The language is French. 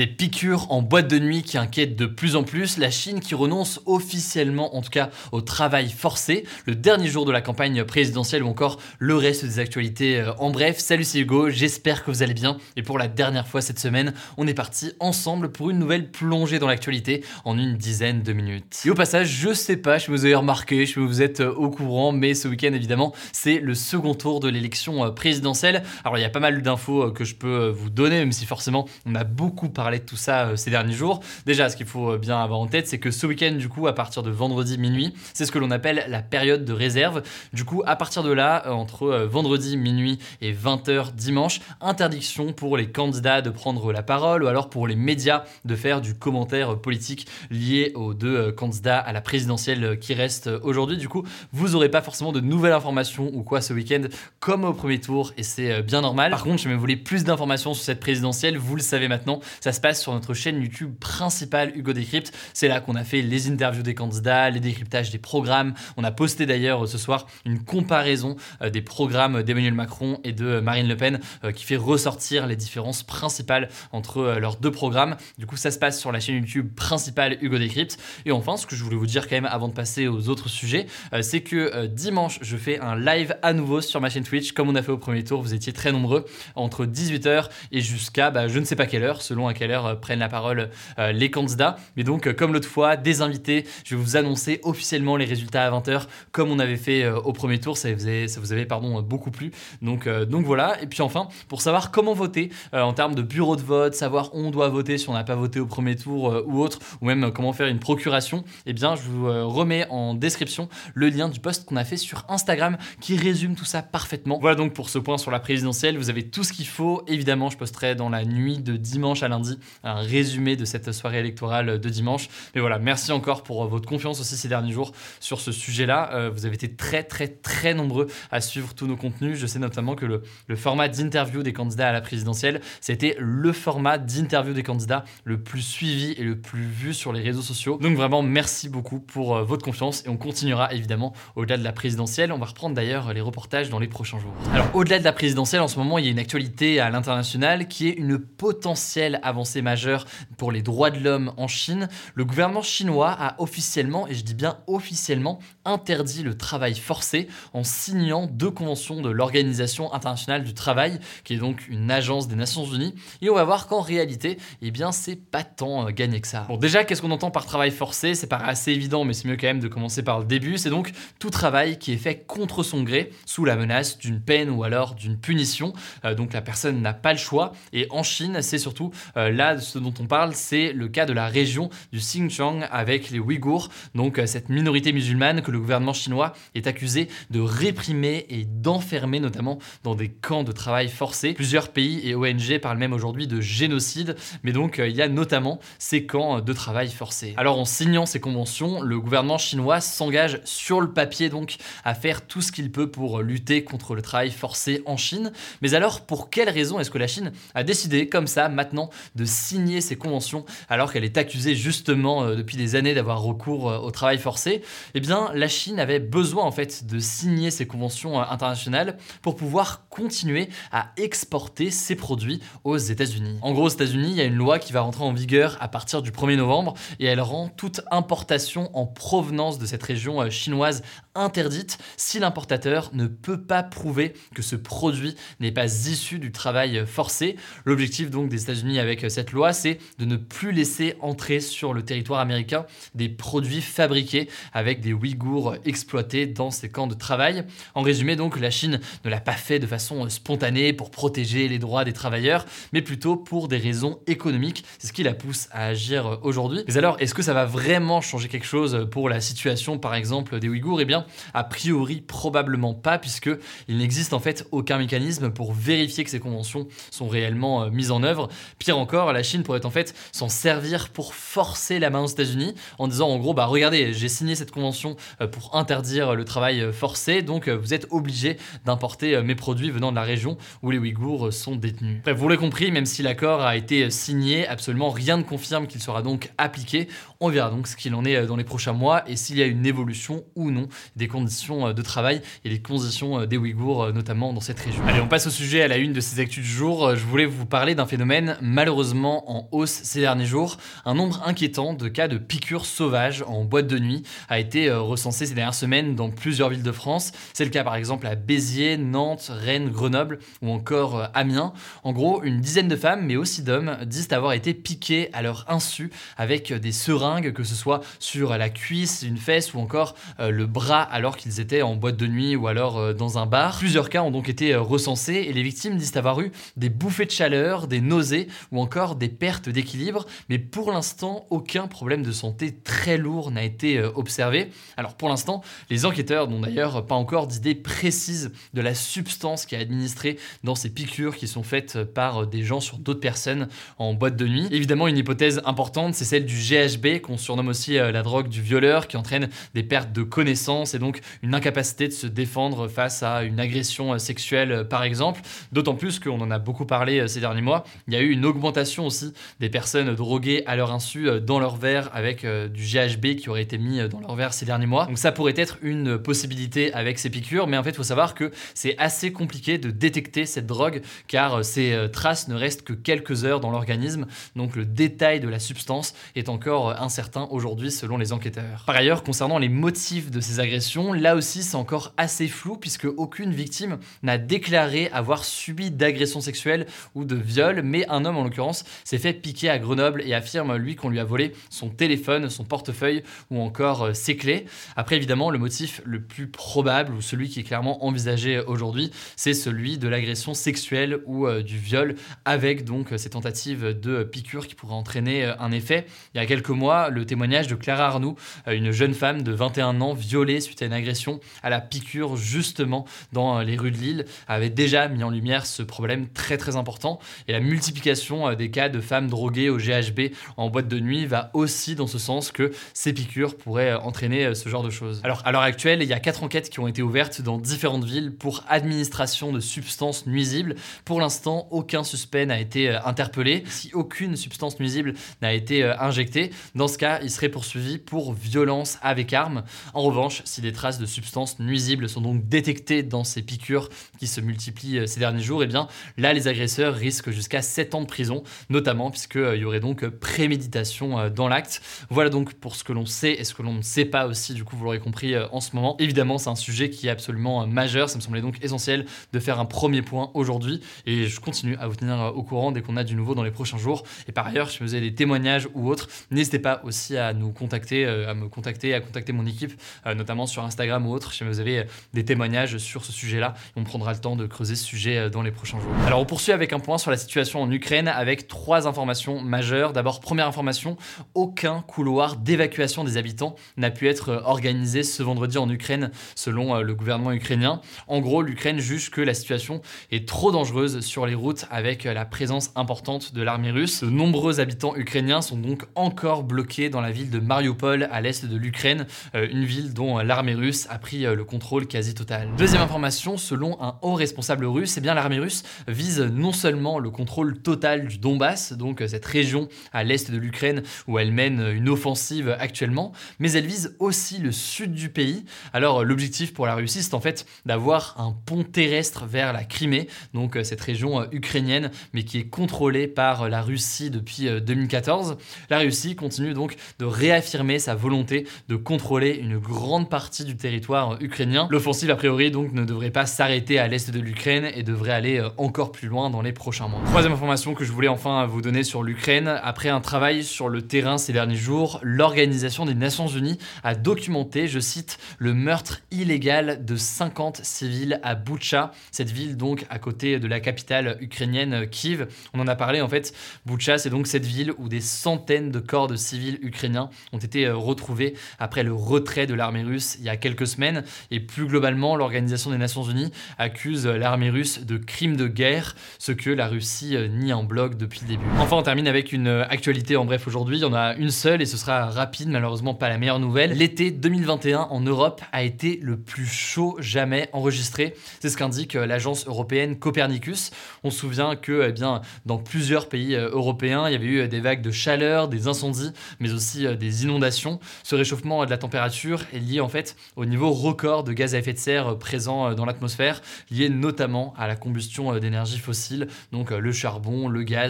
Des piqûres en boîte de nuit qui inquiètent de plus en plus, la Chine qui renonce officiellement en tout cas au travail forcé, le dernier jour de la campagne présidentielle ou encore le reste des actualités euh, en bref. Salut c'est Hugo, j'espère que vous allez bien et pour la dernière fois cette semaine, on est parti ensemble pour une nouvelle plongée dans l'actualité en une dizaine de minutes. Et au passage, je sais pas, je vous avez remarqué, que vous êtes euh, au courant, mais ce week-end évidemment, c'est le second tour de l'élection euh, présidentielle. Alors il y a pas mal d'infos que je peux vous donner, même si forcément on a beaucoup parlé de tout ça euh, ces derniers jours. Déjà, ce qu'il faut euh, bien avoir en tête, c'est que ce week-end, du coup, à partir de vendredi minuit, c'est ce que l'on appelle la période de réserve. Du coup, à partir de là, euh, entre vendredi minuit et 20h dimanche, interdiction pour les candidats de prendre la parole ou alors pour les médias de faire du commentaire politique lié aux deux candidats à la présidentielle qui restent euh, aujourd'hui. Du coup, vous n'aurez pas forcément de nouvelles informations ou quoi ce week-end comme au premier tour et c'est bien normal. Par contre, si vous voulez plus d'informations sur cette présidentielle, vous le savez maintenant, ça se passe sur notre chaîne YouTube principale Hugo Décrypte. C'est là qu'on a fait les interviews des candidats, les décryptages des programmes. On a posté d'ailleurs euh, ce soir une comparaison euh, des programmes d'Emmanuel Macron et de euh, Marine Le Pen qui fait ressortir les différences principales entre leurs deux programmes. Du coup, ça se passe sur la chaîne YouTube principale Hugo Décrypte. Et enfin, ce que je voulais vous dire quand même avant de passer aux autres sujets, c'est que dimanche, je fais un live à nouveau sur ma chaîne Twitch, comme on a fait au premier tour. Vous étiez très nombreux, entre 18h et jusqu'à bah, je ne sais pas quelle heure, selon à quelle heure euh, prennent la parole euh, les candidats. Mais donc, euh, comme l'autre fois, des invités, je vais vous annoncer officiellement les résultats à 20h, comme on avait fait au premier tour. Ça vous avait, ça vous avait pardon, beaucoup plu. Donc, donc voilà. Et puis enfin, pour savoir comment voter en termes de bureau de vote, savoir où on doit voter si on n'a pas voté au premier tour ou autre, ou même comment faire une procuration, eh bien, je vous remets en description le lien du post qu'on a fait sur Instagram qui résume tout ça parfaitement. Voilà donc pour ce point sur la présidentielle, vous avez tout ce qu'il faut. Évidemment, je posterai dans la nuit de dimanche à lundi un résumé de cette soirée électorale de dimanche. Mais voilà, merci encore pour euh, votre confiance aussi ces derniers jours sur ce sujet-là. Euh, vous avez été très très très nombreux à suivre tous nos contenus. Je sais notamment que le, le format d'interview des candidats à la présidentielle, c'était le format d'interview des candidats le plus suivi et le plus vu sur les réseaux sociaux. Donc vraiment, merci beaucoup pour euh, votre confiance et on continuera évidemment au-delà de la présidentielle. On va reprendre d'ailleurs les reportages dans les prochains jours. Alors au-delà de la présidentielle, en ce moment, il y a une actualité à l'international qui est une potentielle avancée majeure pour les droits de l'homme en Chine. Le gouvernement chinois a officiellement, et je dis bien officiellement, interdit le travail forcé en signant deux conventions de l'Organisation internationale du travail, qui est donc une agence des Nations Unies. Et on va voir qu'en réalité, eh bien, c'est pas tant euh, gagné que ça. Bon, déjà, qu'est-ce qu'on entend par travail forcé? C'est paraît assez évident, mais c'est mieux quand même de commencer par le début. C'est donc tout travail qui est fait contre son gré, sous la menace d'une peine ou alors d'une punition. Euh, donc la personne n'a pas le choix. Et en Chine, c'est surtout euh, là ce dont on parle, c'est le cas de la région du Xinjiang avec les Ouïghours, donc euh, cette minorité musulmane que le gouvernement chinois est accusé de réprimer et d'enfermer notamment dans des camps de travail forcé. Plusieurs pays et ONG parlent même aujourd'hui de génocide, mais donc euh, il y a notamment ces camps de travail forcé. Alors en signant ces conventions, le gouvernement chinois s'engage sur le papier donc à faire tout ce qu'il peut pour lutter contre le travail forcé en Chine. Mais alors pour quelle raison est-ce que la Chine a décidé comme ça maintenant de signer ces conventions alors qu'elle est accusée justement euh, depuis des années d'avoir recours euh, au travail forcé Eh bien la Chine avait besoin en fait de signer ces conventions euh, internationales pour pouvoir continuer à exporter ses produits aux États-Unis. En gros, aux États-Unis, il y a une loi qui va rentrer en vigueur à partir du 1er novembre et elle rend toute importation en provenance de cette région chinoise interdite si l'importateur ne peut pas prouver que ce produit n'est pas issu du travail forcé. L'objectif donc des États-Unis avec cette loi, c'est de ne plus laisser entrer sur le territoire américain des produits fabriqués avec des Ouïghours exploités dans ces camps de travail. En résumé, donc, la Chine ne l'a pas fait de façon spontanée pour protéger les droits des travailleurs, mais plutôt pour des raisons économiques. C'est ce qui la pousse à agir aujourd'hui. Mais alors, est-ce que ça va vraiment changer quelque chose pour la situation, par exemple, des Ouïghours? Eh bien, a priori, probablement pas, puisque il n'existe en fait aucun mécanisme pour vérifier que ces conventions sont réellement euh, mises en œuvre. Pire encore, la Chine pourrait en fait s'en servir pour forcer la main aux États-Unis en disant en gros, bah regardez, j'ai signé cette convention euh, pour interdire le travail euh, forcé, donc vous êtes obligé d'importer mes produits venant de la région où les Ouïghours sont détenus. Bref, vous l'avez compris, même si l'accord a été signé, absolument rien ne confirme qu'il sera donc appliqué. On verra donc ce qu'il en est dans les prochains mois et s'il y a une évolution ou non des conditions de travail et des conditions des Ouïghours, notamment dans cette région. Allez, on passe au sujet à la une de ces actus du jour. Je voulais vous parler d'un phénomène malheureusement en hausse ces derniers jours. Un nombre inquiétant de cas de piqûres sauvages en boîte de nuit a été recensé ces dernières semaines dans plusieurs villes de France. C'est le cas par exemple à Béziers, Nantes, Rennes, Grenoble ou encore Amiens. En gros, une dizaine de femmes, mais aussi d'hommes, disent avoir été piqués à leur insu avec des seringues, que ce soit sur la cuisse, une fesse ou encore le bras alors qu'ils étaient en boîte de nuit ou alors dans un bar. Plusieurs cas ont donc été recensés et les victimes disent avoir eu des bouffées de chaleur, des nausées ou encore des pertes d'équilibre, mais pour l'instant, aucun problème de santé très lourd n'a été euh, observé. Alors pour l'instant, les enquêteurs n'ont d'ailleurs pas encore d'idée précise de la substance qui est administrée dans ces piqûres qui sont faites par des gens sur d'autres personnes en boîte de nuit. Évidemment, une hypothèse importante, c'est celle du GHB, qu'on surnomme aussi euh, la drogue du violeur, qui entraîne des pertes de connaissances et donc une incapacité de se défendre face à une agression euh, sexuelle, par exemple. D'autant plus qu'on en a beaucoup parlé ces derniers mois. Il y a eu une augmentation aussi des personnes droguées à leur insu dans leur verre avec du GHB qui aurait été mis dans leur verre ces derniers mois. Donc ça pourrait être une possibilité avec ces piqûres, mais en fait, il faut savoir que c'est assez compliqué de détecter cette drogue car ces traces ne restent que quelques heures dans l'organisme. Donc le détail de la substance est encore incertain aujourd'hui selon les enquêteurs. Par ailleurs, concernant les motifs de ces agressions, là aussi c'est encore assez flou puisque aucune victime n'a déclaré avoir subi d'agression sexuelle ou de viol, mais un homme en l'occurrence s'est fait piquer à Grenoble et affirme lui qu'on lui a volé son téléphone, son portefeuille ou encore euh, ses clés. Après évidemment, le motif le plus probable ou celui qui est clairement envisagé aujourd'hui, c'est celui de l'agression sexuelle ou euh, du viol avec donc ces tentatives de piqûre qui pourraient entraîner euh, un effet. Il y a quelques mois, le témoignage de Clara Arnoux, une jeune femme de 21 ans violée suite à une agression à la piqûre justement dans les rues de Lille, avait déjà mis en lumière ce problème très très important. Et la multiplication euh, des cas de femmes droguées au GHB en boîte de nuit va aussi dans ce sens que ces piqûres pourraient euh, entraîner euh, ce genre de choses. Alors à l'heure actuelle, il y a quatre enquêtes qui ont été ouvertes dans différentes villes pour administration de substances nuisibles. Pour l'instant, aucun suspect n'a été interpellé. Si aucune substance nuisible n'a été injectée, dans ce cas, il serait poursuivi pour violence avec arme. En revanche, si des traces de substances nuisibles sont donc détectées dans ces piqûres qui se multiplient ces derniers jours, eh bien là, les agresseurs risquent jusqu'à 7 ans de prison, notamment puisqu'il euh, y aurait donc préméditation euh, dans l'acte. Voilà donc pour ce que l'on sait et ce que l'on ne sait pas aussi, du coup, vous l'aurez compris euh, en ce moment. Évidemment, c'est un sujet qui est absolument majeur. Ça me semblait donc essentiel de faire un premier point aujourd'hui et je continue à vous tenir au courant dès qu'on a du nouveau dans les prochains jours. Et par ailleurs, si vous avez des témoignages ou autres, n'hésitez pas aussi à nous contacter, à me contacter, à contacter mon équipe, notamment sur Instagram ou autre, si vous avez des témoignages sur ce sujet-là. On prendra le temps de creuser ce sujet dans les prochains jours. Alors on poursuit avec un point sur la situation en Ukraine avec trois informations majeures. D'abord, première information, aucun couloir d'évacuation des habitants n'a pu être euh, organisé ce vendredi en Ukraine selon euh, le gouvernement ukrainien. En gros, l'Ukraine juge que la situation est trop dangereuse sur les routes avec euh, la présence importante de l'armée russe. De nombreux habitants ukrainiens sont donc encore bloqués dans la ville de Mariupol à l'est de l'Ukraine, une ville dont l'armée russe a pris le contrôle quasi total. Deuxième information, selon un haut responsable russe, eh bien l'armée russe vise non seulement le contrôle total du Donbass, donc cette région à l'est de l'Ukraine où elle mène une offensive actuellement, mais elle vise aussi le sud du pays. Alors l'objectif pour la Russie, c'est en fait d'avoir un pont terrestre vers la Crimée, donc cette région ukrainienne, mais qui est contrôlée par la Russie depuis 2014. La Russie continue donc de réaffirmer sa volonté de contrôler une grande partie du territoire ukrainien. L'offensive, a priori, donc ne devrait pas s'arrêter à l'est de l'Ukraine et devrait aller encore plus loin dans les prochains mois. Troisième information que je voulais enfin à vous donner sur l'Ukraine. Après un travail sur le terrain ces derniers jours, l'Organisation des Nations Unies a documenté, je cite, le meurtre illégal de 50 civils à Boucha, cette ville donc à côté de la capitale ukrainienne Kiev. On en a parlé en fait, Boucha c'est donc cette ville où des centaines de corps de civils ukrainiens ont été euh, retrouvés après le retrait de l'armée russe il y a quelques semaines. Et plus globalement, l'Organisation des Nations Unies accuse l'armée russe de crimes de guerre, ce que la Russie euh, nie en bloc depuis le début. Enfin, on termine avec une euh, actualité en bref aujourd'hui. Il y en a une seule et ce sera rapide, malheureusement pas la meilleure nouvelle. L'été 2021 en Europe a été le plus chaud jamais enregistré. C'est ce qu'indique euh, l'agence européenne Copernicus. On se souvient que eh bien, dans plusieurs pays européens, il y avait eu des vagues de chaleur, des incendies, mais aussi des inondations. Ce réchauffement de la température est lié en fait au niveau record de gaz à effet de serre présent dans l'atmosphère, lié notamment à la combustion d'énergie fossile, donc le charbon, le gaz